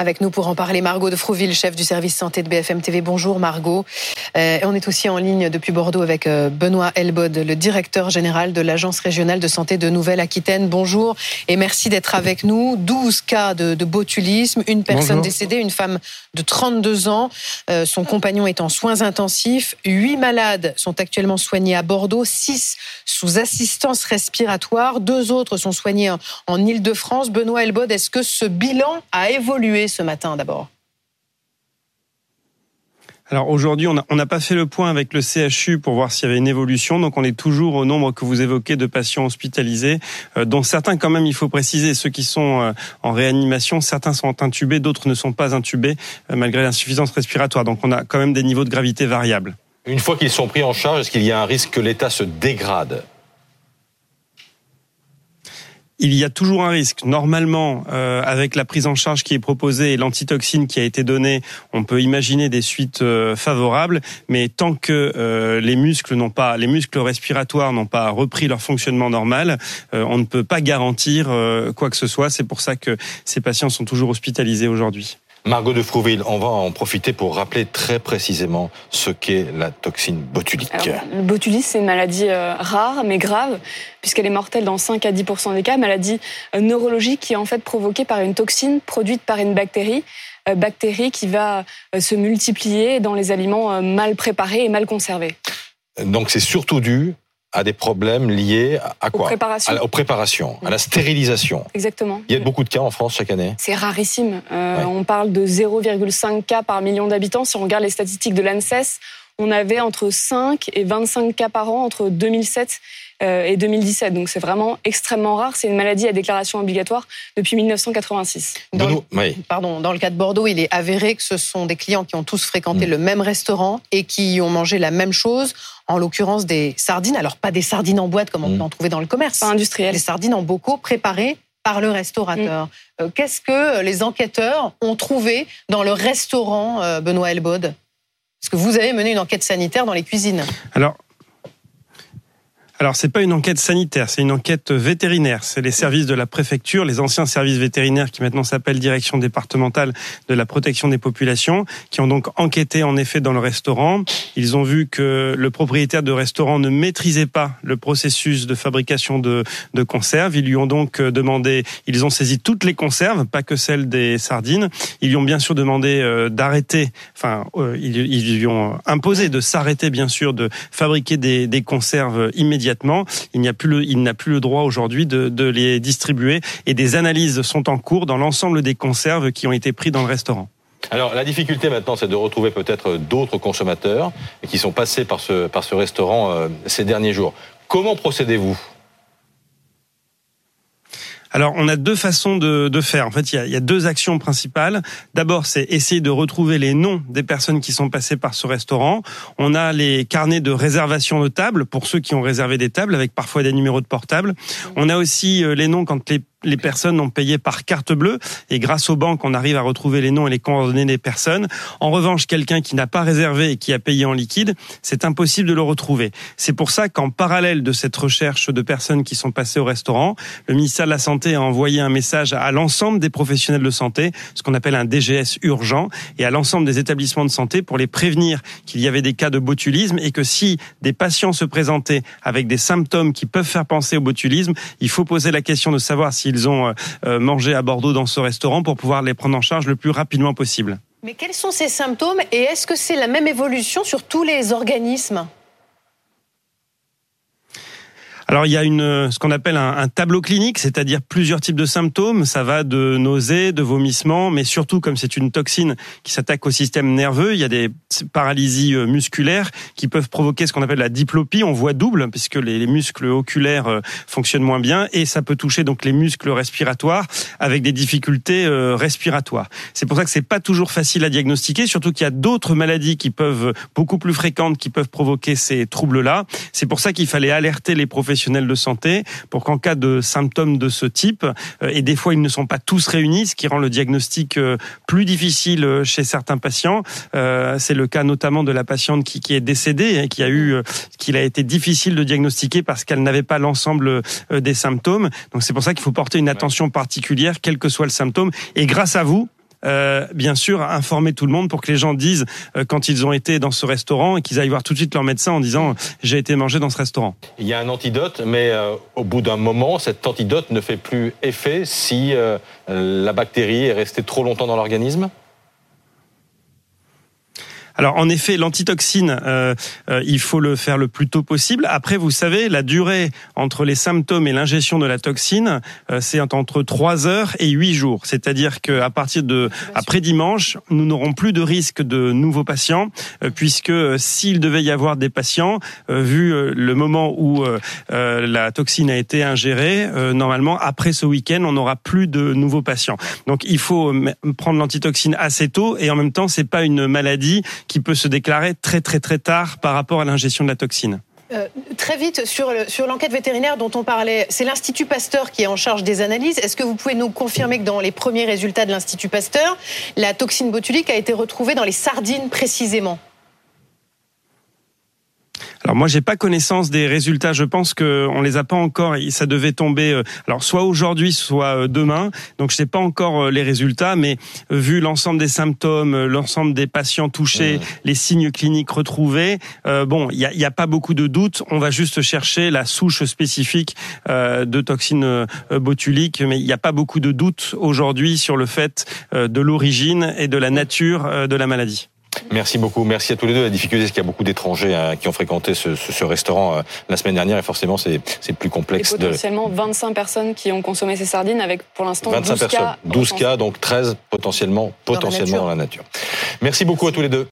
Avec nous pour en parler, Margot de Frouville, chef du service santé de BFM TV. Bonjour Margot. Euh, on est aussi en ligne depuis Bordeaux avec euh, Benoît Elbod, le directeur général de l'Agence régionale de santé de Nouvelle-Aquitaine. Bonjour et merci d'être avec nous. 12 cas de, botulisme, une personne décédée, une femme de 32 ans. Euh, son compagnon est en soins intensifs. Huit malades sont actuellement soignés à Bordeaux, six sous assistance respiratoire. Deux autres sont soignés en, en Ile-de-France. Benoît Elbod, est-ce que ce bilan a évolué ce matin d'abord alors aujourd'hui, on n'a pas fait le point avec le CHU pour voir s'il y avait une évolution. Donc on est toujours au nombre que vous évoquez de patients hospitalisés, euh, dont certains quand même, il faut préciser, ceux qui sont euh, en réanimation, certains sont intubés, d'autres ne sont pas intubés euh, malgré l'insuffisance respiratoire. Donc on a quand même des niveaux de gravité variables. Une fois qu'ils sont pris en charge, est-ce qu'il y a un risque que l'état se dégrade? Il y a toujours un risque. Normalement, euh, avec la prise en charge qui est proposée et l'antitoxine qui a été donnée, on peut imaginer des suites euh, favorables. Mais tant que euh, les muscles n'ont pas, les muscles respiratoires n'ont pas repris leur fonctionnement normal, on ne peut pas garantir quoi que ce soit. C'est pour ça que ces patients sont toujours hospitalisés aujourd'hui. Margot de Frouville, on va en profiter pour rappeler très précisément ce qu'est la toxine botulique. le botulisme, c'est une maladie euh, rare mais grave, puisqu'elle est mortelle dans 5 à 10% des cas, maladie euh, neurologique qui est en fait provoquée par une toxine produite par une bactérie, euh, bactérie qui va se multiplier dans les aliments mal préparés et mal conservés. Donc c'est surtout dû à des problèmes liés à quoi? Aux préparations. À aux préparations, à la stérilisation. Exactement. Il y a beaucoup de cas en France chaque année C'est rarissime. Euh, On parle de 0,5 cas par million d'habitants. Si on regarde les statistiques de l'ANSES, on avait entre 5 et 25 cas par an entre 2007 euh, et 2017. Donc c'est vraiment extrêmement rare. C'est une maladie à déclaration obligatoire depuis 1986. Dans le, Pardon, dans le cas de Bordeaux, il est avéré que ce sont des clients qui ont tous fréquenté mm. le même restaurant et qui ont mangé la même chose en l'occurrence des sardines. Alors pas des sardines en boîte comme on mm. peut en trouver dans le commerce. Pas industriel. Des sardines en bocaux préparées par le restaurateur. Mm. Euh, qu'est-ce que les enquêteurs ont trouvé dans le restaurant euh, Benoît Elbode Parce vous avez mené une enquête sanitaire dans les cuisines. Alors c'est pas une enquête sanitaire, c'est une enquête vétérinaire. C'est les services de la préfecture, les anciens services vétérinaires qui maintenant s'appellent Direction départementale de la protection des populations, qui ont donc enquêté en effet dans le restaurant. Ils ont vu que le propriétaire de restaurant ne maîtrisait pas le processus de fabrication de, de conserves. Ils lui ont donc euh, demandé, ils ont saisi toutes les conserves, pas que celles des sardines. Ils lui ont bien sûr demandé euh, d'arrêter, enfin euh, ils, lui ont imposé de s'arrêter bien sûr de fabriquer des, des conserves il n'a plus le droit aujourd'hui de, les distribuer et des analyses sont en cours dans l'ensemble des conserves qui ont été pris dans le restaurant. Alors la difficulté maintenant, c'est de retrouver peut-être d'autres consommateurs qui sont passés par ce, par ce restaurant euh, ces derniers jours. Comment procédez-vous? Alors, on a deux façons de, de faire. En fait, il y, a, il y, a, deux actions principales. D'abord, c'est essayer de retrouver les noms des personnes qui sont passées par ce restaurant. On a les carnets de réservation de table pour ceux qui ont réservé des tables, avec parfois des numéros de portable. On a aussi euh, les noms quand les les personnes ont payé par carte bleue et grâce aux banques, on arrive à retrouver les noms et les coordonnées des personnes. En revanche, quelqu'un qui n'a pas réservé et qui a payé en liquide, c'est impossible de le retrouver. C'est pour ça qu'en parallèle de cette recherche de personnes qui sont passées au restaurant, le ministère de la Santé a envoyé un message à l'ensemble des professionnels de santé, ce qu'on appelle un DGS urgent, et à l'ensemble des établissements de santé pour les prévenir qu'il y avait des cas de botulisme et que si des patients se présentaient avec des symptômes qui peuvent faire penser au botulisme, il faut poser la question de savoir si ils ont euh, euh, mangé à Bordeaux dans ce restaurant pour pouvoir les prendre en charge le plus rapidement possible. Mais quels sont ces symptômes et est-ce que c'est la même évolution sur tous les organismes? Alors il y a une, ce qu'on appelle un, tableau clinique, c'est-à-dire plusieurs types de symptômes. Ça va de nausées, de vomissements, mais surtout comme c'est une toxine qui s'attaque au système nerveux, il y a des paralysies euh, musculaires qui peuvent provoquer ce qu'on appelle la diplopie. On voit double puisque les, les, muscles oculaires euh, fonctionnent moins bien et ça peut toucher donc les muscles respiratoires avec des difficultés euh, respiratoires. C'est pour ça que c'est pas toujours facile à diagnostiquer, surtout qu'il y a d'autres maladies qui peuvent beaucoup plus fréquentes qui peuvent provoquer ces troubles-là. C'est pour ça qu'il fallait alerter les professionnels de santé pour qu'en cas de symptômes de ce type, euh, et des fois ils ne sont pas tous réunis, ce qui rend le diagnostic euh, plus difficile euh, chez certains patients. C'est le cas notamment de la patiente qui, qui est décédée et qui a eu, qu'il a été difficile de diagnostiquer parce qu'elle n'avait pas l'ensemble des symptômes. Donc c'est pour ça qu'il faut porter une attention particulière, quel que soit le symptôme. Et grâce à vous, euh, bien sûr, informer tout le monde pour que les gens disent euh, quand ils ont été dans ce restaurant et qu'ils aillent voir tout de suite leur médecin en disant j'ai été manger dans ce restaurant. Il y a un antidote, mais au bout d'un moment, cet antidote ne fait plus effet si la bactérie est restée trop longtemps dans l'organisme? Alors en effet, l'antitoxine, euh, euh, il faut le faire le plus tôt possible. Après, vous savez, la durée entre les symptômes et l'ingestion de la toxine, euh, c'est entre 3 heures et 8 jours. C'est-à-dire qu'à partir de après dimanche, nous n'aurons plus de risque de nouveaux patients, puisque s'il devait y avoir des patients, vu le moment où la toxine a été ingérée, normalement après ce week-end, on n'aura plus de nouveaux patients. Donc il faut prendre l'antitoxine assez tôt et en même temps, c'est pas une maladie qui peut se déclarer très très très tard par rapport à l'ingestion de la toxine. Euh, très vite, sur, sur l'enquête vétérinaire dont on parlait, c'est l'Institut Pasteur qui est en charge des analyses. Est-ce que vous pouvez nous confirmer que dans les premiers résultats de l'Institut Pasteur, la toxine botulique a été retrouvée dans les sardines précisément? Alors moi, j'ai pas connaissance des résultats. Je pense que on les a pas encore. Ça devait tomber. Euh, alors soit aujourd'hui, soit euh, demain. Donc je sais pas encore euh, les résultats, mais vu l'ensemble des symptômes, l'ensemble des patients touchés, les signes cliniques retrouvés, bon, il y a, y a, pas beaucoup de doutes. On va juste chercher la souche spécifique de toxine botulique, mais il n'y a pas beaucoup de doutes aujourd'hui sur le fait de l'origine et de la nature de la maladie. Merci beaucoup. Merci à tous les deux. La difficulté, c'est qu'il y a beaucoup d'étrangers hein, qui ont fréquenté ce, ce, restaurant euh, la semaine dernière et forcément, c'est plus complexe. Et potentiellement 25 personnes qui ont consommé ces sardines avec pour l'instant 12 personnes. cas. 12 cas, donc 13 potentiellement, potentiellement dans la nature. Merci beaucoup à tous les deux.